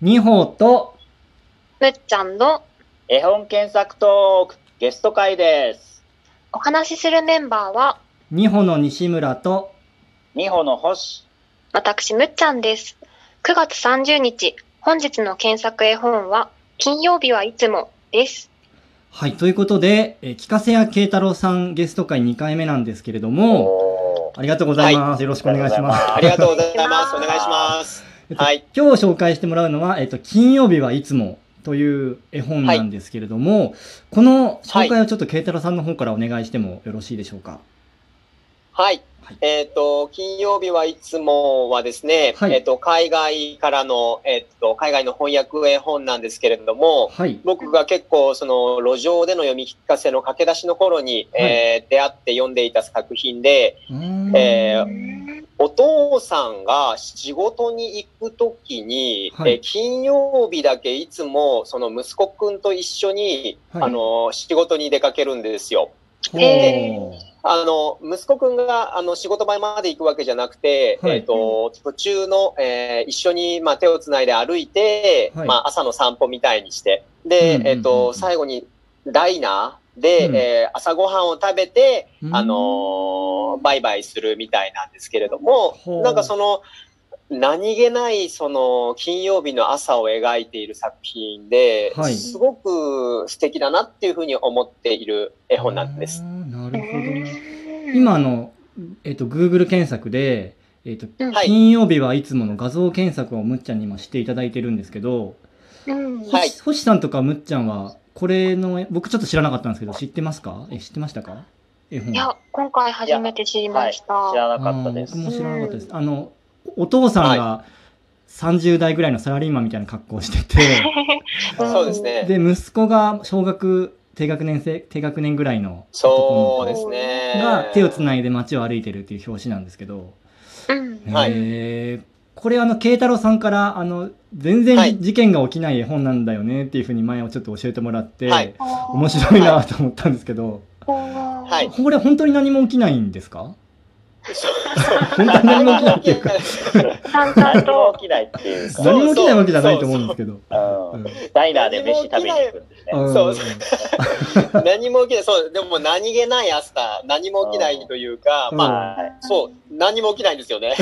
二歩とむっちゃんの絵本検索トークゲスト会です。お話しするメンバーは二歩の西村と二歩の星。私むっちゃんです。9月30日、本日の検索絵本は金曜日はいつもです。はいということで、えー、聞かせや慶太郎さんゲスト会2回目なんですけれどもおーありがとうございます、よろしくお願いしますあありがとうございます。お願いします。えっとはい。今日紹介してもらうのは、えっと、金曜日はいつもという絵本なんですけれども、この紹介をちょっと慶太郎さんの方からお願いしてもよろしいでしょうか？はい。はい。えっ、と、金曜日はいつもはですね、はい。えっ、と、海外からの、えっ、と、海外の翻訳絵本なんですけれども、はい。僕が結構、その、路上での読み聞かせの駆け出しの頃に、はい。えー出会って読んでいた作品で、えーお父さんが仕事に行くときに、はい。えー金曜日だけいつも、その息子くんと一緒に、はい。あの、仕事に出かけるんですよ。あの、息子くんが、あの、仕事場まで行くわけじゃなくて、はい。えっ、と、途中の、えー一緒に、まあ、手をつないで歩いて、はい。まあ、朝の散歩みたいにして、で、えっ、と、最後に、ダイナーで、うん。えー朝ごはんを食べて、うん。あのーバイバイするみたいなんですけれどもなんかその、何気ない、その、金曜日の朝を描いている作品で、はい。すごく素敵だなっていうふうに思っている絵本なんです。なるほどね。今あの、えっと、Google 検索で、えっと、うん。はい。金曜日はいつもの画像検索をむっちゃんに今していただいてるんですけど、うん。はい。星星さんとかむっちゃんは、これの、僕ちょっと知らなかったんですけど、知ってますか？え、知ってましたか？絵本。いや、今回初めて知りました。はい、知らなかったです。僕も知らなかったです。あの、お父さんが30代ぐらいのサラリーマンみたいな格好をしてて、そうですね。で、息子が小学低学年生、低学年ぐらいのそうです男の子ね。が手をつないで街を歩いてるっていう表紙なんですけど、うん。はいえーこれあの、慶太郎さんから、あの、全然、はい。事件が起きない絵本なんだよねっていうふうに前をちょっと教えてもらって、はい。面白いなと思ったんですけど、ははい。これ本当に何も起きないんですか？本当に何も起きないっていうか、何もと。起きないっていうか、何も起きないわけじゃないと思うんですけど。ダイナーで飯食べに行くんですね。うん。そう。何も起きない。そう、でも何気ない朝、何も起きないというか、うん。まあ、はそう、何も起きないんですよね。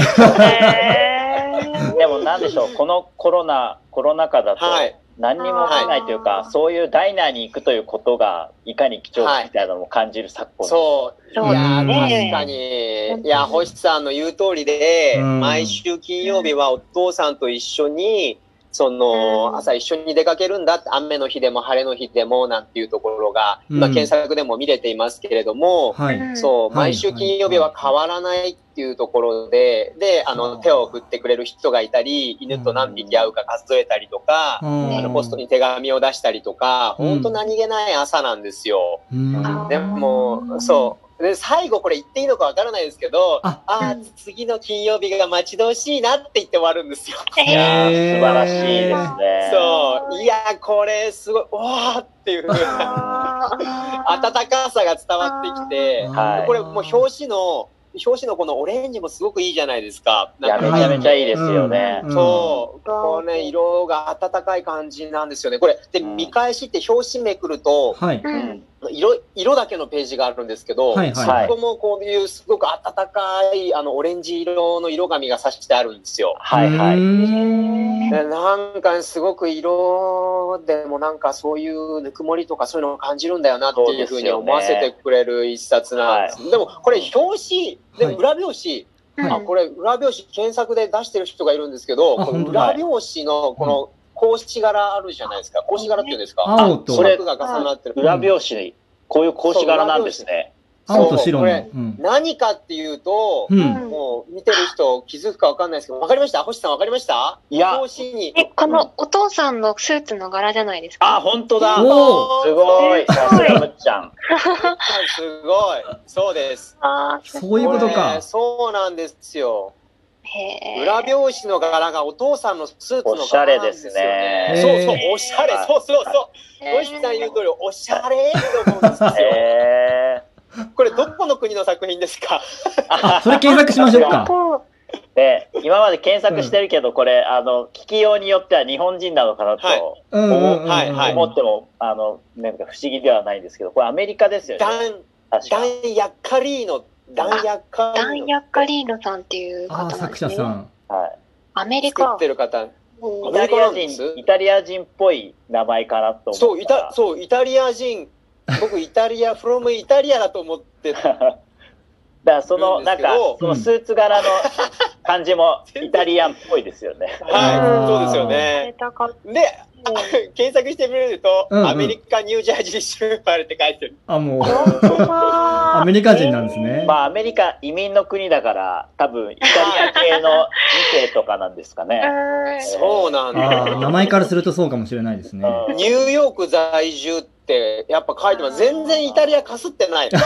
でもなんでしょう、このコロナ、コロナ禍だとはい、何にも起きないというか、はいそういうダイナーに行くということが、いかに貴重かみたいなのを感じる昨今。そう。そういやですー、ね確かに。いや、星さんの言う通りで、うん毎週金曜日はお父さんと一緒に、その、うん。朝一緒に出かけるんだって、雨の日でも晴れの日でも、なんていうところが、うん。今検索でも見れていますけれども、そう、はい。毎週金曜日は変わらないっていうところで、で、あの、手を振ってくれる人がいたり、犬と何匹会うか数えたりとか、うん。あの、ポストに手紙を出したりとか、うん。本当何気ない朝なんですよ。うん。でも、そう。で、最後これ言っていいのかわからないですけど、あああ、次の金曜日が待ち遠しいなって言って終わるんですよ。いや素晴らしいですね。そう。いやー、これすごい、わーっていう温かさが伝わってきて、はいこれもう表紙の、表紙のこのオレンジもすごくいいじゃないですか。いや、めちゃめちゃいいですよね。うんそう。うんこのね、色が温かい感じなんですよね。これ、で、うん見返しって表紙めくると、はい。ーううんん。色、色だけのページがあるんですけど、はいはい。そこもこういうすごく温かい、あの、オレンジ色の色紙が刺してあるんですよ。はいはい。なんかすごく色でもなんかそういうぬくもりとかそういうのを感じるんだよなっていうふうに思わせてくれる一冊なんです。でもこれ表紙、ではい。裏表紙、はい。あ、これ裏表紙検索で出してる人がいるんですけど、この裏表紙のこの格子柄あるじゃないですか。格子柄っていうんですか？青と四角が重なってる。裏表紙、こういう格子柄なんですね。青と白の。そうこれうん何かっていうと、うん。もう見てる人気づくかわかんないですけど、わかりました？星さんわかりました？いや。え、このお父さんのスーツの柄じゃないですか？あ、本当だ。おすごい。さすがむっちゃん。すごい。そうです。あーそういうことこかれ。そうなんですよ。裏表紙の柄がお父さんのスーツの柄なんですよ、おしゃれですねそうそう、おしゃれ。そうそうそう。へー星さん言う通り、おしゃれって思うんですよ。へこれ、どこの国の作品ですか？あ、それ検索しましょうか。こで、今まで検索してるけど、これ、あの、聞きようによっては日本人なのかなと思っても、あの、なんか不思議ではないんですけど、これアメリカですよね。ダン、ヤッカリーノ、ダンヤッカリーノ。ダンヤッカリーノさんっていう方なんですね。作者さん。はい。アメリカ作って。る方。うんイタリア人、イタリア人っぽい名前かなと思そう、イタ、そう、イタリア人、僕、イタリア、フロムイタリアだと思ってた。だからその、なんかそのスーツ柄の 感じもイタリアンっぽいですよね。はい、そうですよ出ね。たかっで、あ 検索してみると、うんうんアメリカ、ニュージャージー州生まれって書いてる。あ、もう、た アメリカ人なんですね。まあ、アメリカ移民の国だから、多分イタリア系の2世とかなんですかね。うんそうなんああ、名だ。前からするとそうかもしれないですね。うんニューヨーク在住って、やっぱ書いてます。全然イタリアかすってない。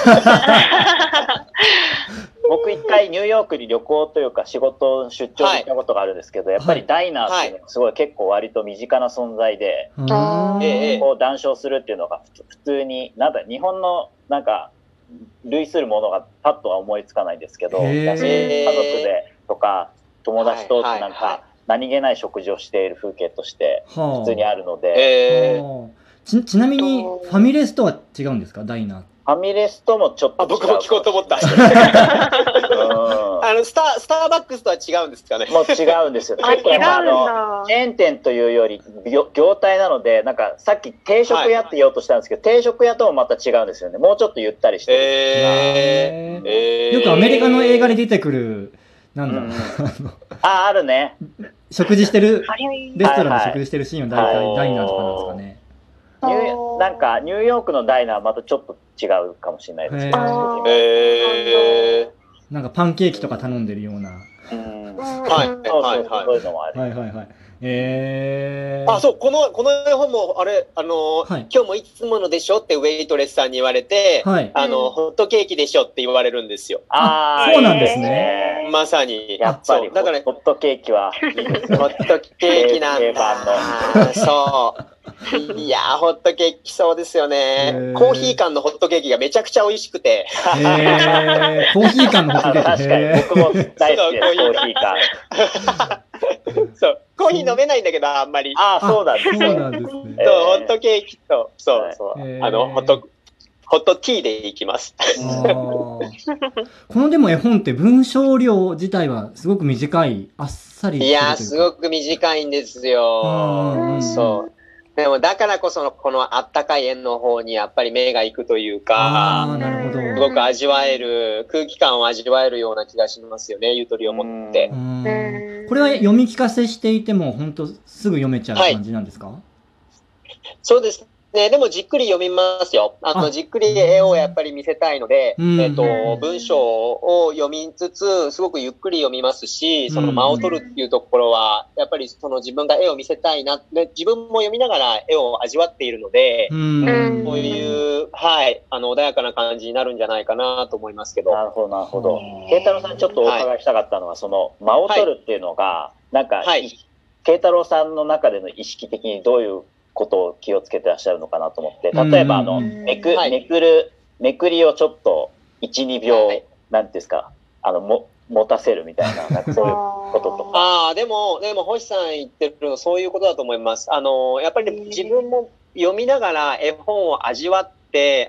僕一回ニューヨークに旅行というか仕事出張で行ったことがあるんですけど、やっぱりダイナーっていうのがすごい結構割と身近な存在で、うんあー。ええこう談笑するっていうのが普普通に、なんだ、日本のなんか、類するものがパッとは思いつかないんですけど、家族でとか、友達とはい。はい。はい。なんか、何気ない食事をしている風景としてはあ。普通にあるので、ちちなみに、ファミレスとは違うんですか？ダイナー。ファミレスともちょっとあ、違う。僕も聞こうと思った。うん あの、スター、スターバックスとは違うんですかね？もう違うんですよ。結構あうんの、だ。チェーン店というより業業態なので、なんかさっき定食屋って言おうとしたんですけど、定食屋ともまた違うんですよね。もうちょっとゆったりしてる。えー、えー、よくアメリカの映画で出てくる、なんだろう、うんあのあ、あるね。食事してる、レストランではいはい食事してるシーンは大体ダイナーとかなんですかね。ニューなんかニューヨークのダイナーはまたちょっと違うかもしれないですけど。あーえー、なんかパンケーキとか頼んでるような。うんはいはいはいそういうのもある。はいはいはい。えー。あ、そう、この、この絵本も、あれ、あのーはい今日もいつものでしょってウェイトレスさんに言われて、はい。あの、うんホットケーキでしょって言われるんですよ。あーそうなんですねまさに。やっぱりだから、ホットケーキはホットケーキなん定だ番。そう。いやー、ホットケーキそうですよへねー。コーヒー缶のホットケーキがめちゃくちゃ美味しくて。えー、コーヒー缶のホットケーキ。確かに僕も大好きです、そうコーヒー缶。そう。コーヒー飲めないんだけど、あんまり。ああ、そうなんですそうね。そう、えーホットケーキと、そうそう。あの、ホット、ホットティーでいきます。このでも絵本って文章量自体はすごく短い、あっさりいやすごく短いんですうんうんよう。んそう。でも、だからこその、このあったかい円の方にやっぱり目が行くというああ、か、なるほど。すごく味わえる、空気感を味わえるような気がしますよね、ゆとりを持って。これは読み聞かせしていても、本当すぐ読めちゃう感じなんですか、そうですね。でもじっくり読みますよ。あの、あじっくり絵をやっぱり見せたいので、うんえっと、文章を読みつつ、すごくゆっくり読みますし、その間を取るっていうところは、やっぱりその自分が絵を見せたいな、で自分も読みながら絵を味わっているので、うんうんこういう、はい、あの、穏やかな感じになるんじゃないかなと思いますけど。なるほど、なるほどうん。慶太郎さん、ちょっとお伺いしたかったのは、その、間を取るっていうのが、なんか、はい慶太郎さんの中での意識的にどういうことを気をつけてらっしゃるのかなと思って、例えば、あの、うん。めく、はい。めくる、めくりをちょっと、1、2秒、はい。なんていうんですか、あの、も、持たせるみたいな、なんかそういうこととか。ああ、でも、でも、星さん言ってるの、そういうことだと思います。あの、やっぱり自分も読みながら絵本を味わって、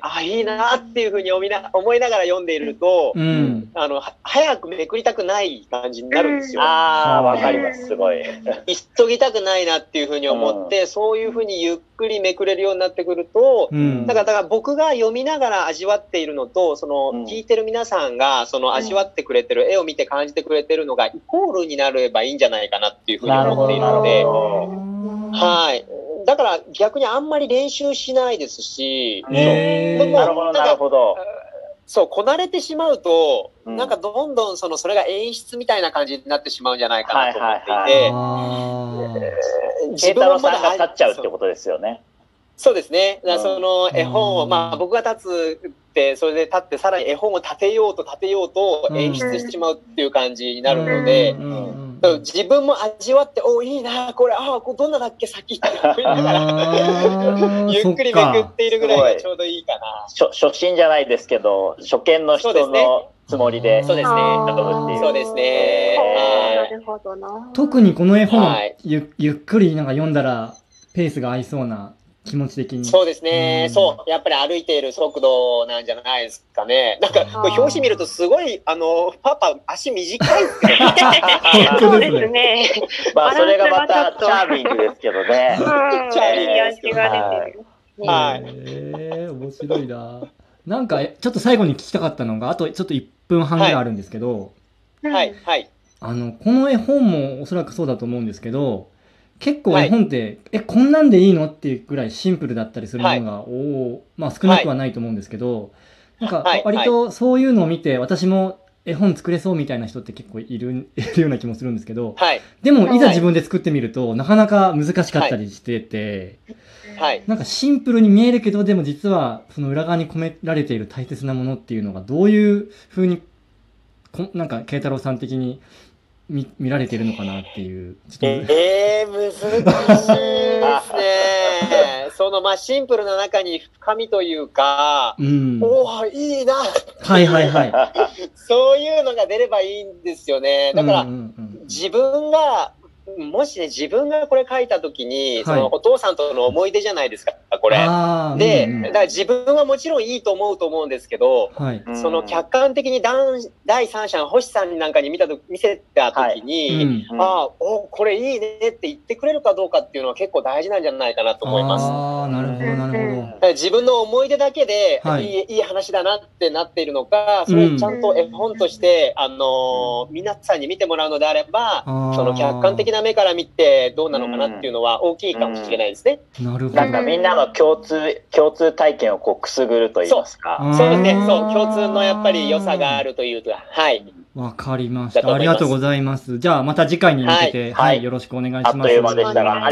ああ、いいなっていうふうに読みな、思いながら読んでいると、うん。あの、は早くめくりたくない感じになるんですよ。ああ、わかります、すごい。急ぎたくないなっていうふうに思って、そういうふうにゆっくりめくれるようになってくると、うん。だから、だから僕が読みながら味わっているのと、そのうん聞いてる皆さんが、その味わってくれてる、絵を見て感じてくれてるのがイコールになればいいんじゃないかなっていうふうに思っているのでなる、ほはい。だから逆にあんまり練習しないですし、なるほど、なるほど。そう、こなれてしまうと、うん。なんかどんどんその、それが演出みたいな感じになってしまうんじゃないかなと思っていて、はいはいあー。慶太郎さんが立っちゃうってことですよね。そうですね。その絵本を、うん。まあ僕が立つって、それで立ってさらに絵本を立てようと立てようと演出してしまうっていう感じになるので、うんうんうん自分も味わって、おいいな、これ、ああ、これどんなだっけ先。って思いながら、ゆっくりめくっているぐらいがちょうどいいかな。初初心じゃないですけど、初見の人そうですね。のつもりで、そうですね。そうですね。なるほどな。特にこの絵本、はい。ゆゆっくりなんか読んだらペースが合いそうな気持ち的に。そうですね、うんそう。やっぱり歩いている速度なんじゃないですかね。なんか、これ表紙見るとすごい、あの、パパ、足短いですね。そうですね。まあ、それがまたチャーミングですけどね。うん。チャーリーいい味が出てる。はいへえ面白いな。なんか、えちょっと最後に聞きたかったのが、あとちょっと1分半ぐらいあるんですけど、はい、はい。あの、この絵本もおそらくそうだと思うんですけど、結構絵本って、え、こんなんでいいのっていうぐらいシンプルだったりするものが、おおまあ少なくはないと思うんですけど、なんかはい。割とそういうのを見て、私も絵本作れそうみたいな人って結構いる いるような気もするんですけど、はい、でもい。ざはい自分で作ってみると、なかなか難しかったりしてて、はい。なんかシンプルに見えるけど、でも実はその裏側に込められている大切なものっていうのがどういう風に、こなんか慶太郎さん的に見見られているのかなっていう。ちょっとえー、難しいですね。その、まあ、シンプルな中に深みというか、うん。おおいいな。はいはいはい。そういうのが出ればいいんですよね。だから、うんうんうん自分が、もしね、自分がこれ書いたときに、そのお父さんとの思い出じゃないですか、これ。で、うんうんだから自分はもちろんいいと思うと思うんですけど、はい。うんその客観的に第第三者の星さんなんかに見たと見せたときに、うんうんああ、おこれいいねって言ってくれるかどうかっていうのは結構大事なんじゃないかなと思います。ああ、なるほどなるほど。自分の思い出だけで、はいい、いいい話だなってなっているのか、それをちゃんと絵本として、あのー皆さんに見てもらうのであれば、その客観的な目から見てどうなのかなっていうのは大きいかもしれないですね。なるほどなん。かみんなの共通、共通体験をこうくすぐると言いますか。うんそうですね、そう、共通のやっぱり良さがあるというか、はい。わかりました。ありがとうございます。じゃあまた次回に向けて、はいはい、よろしくお願いします。あっという間でしたが、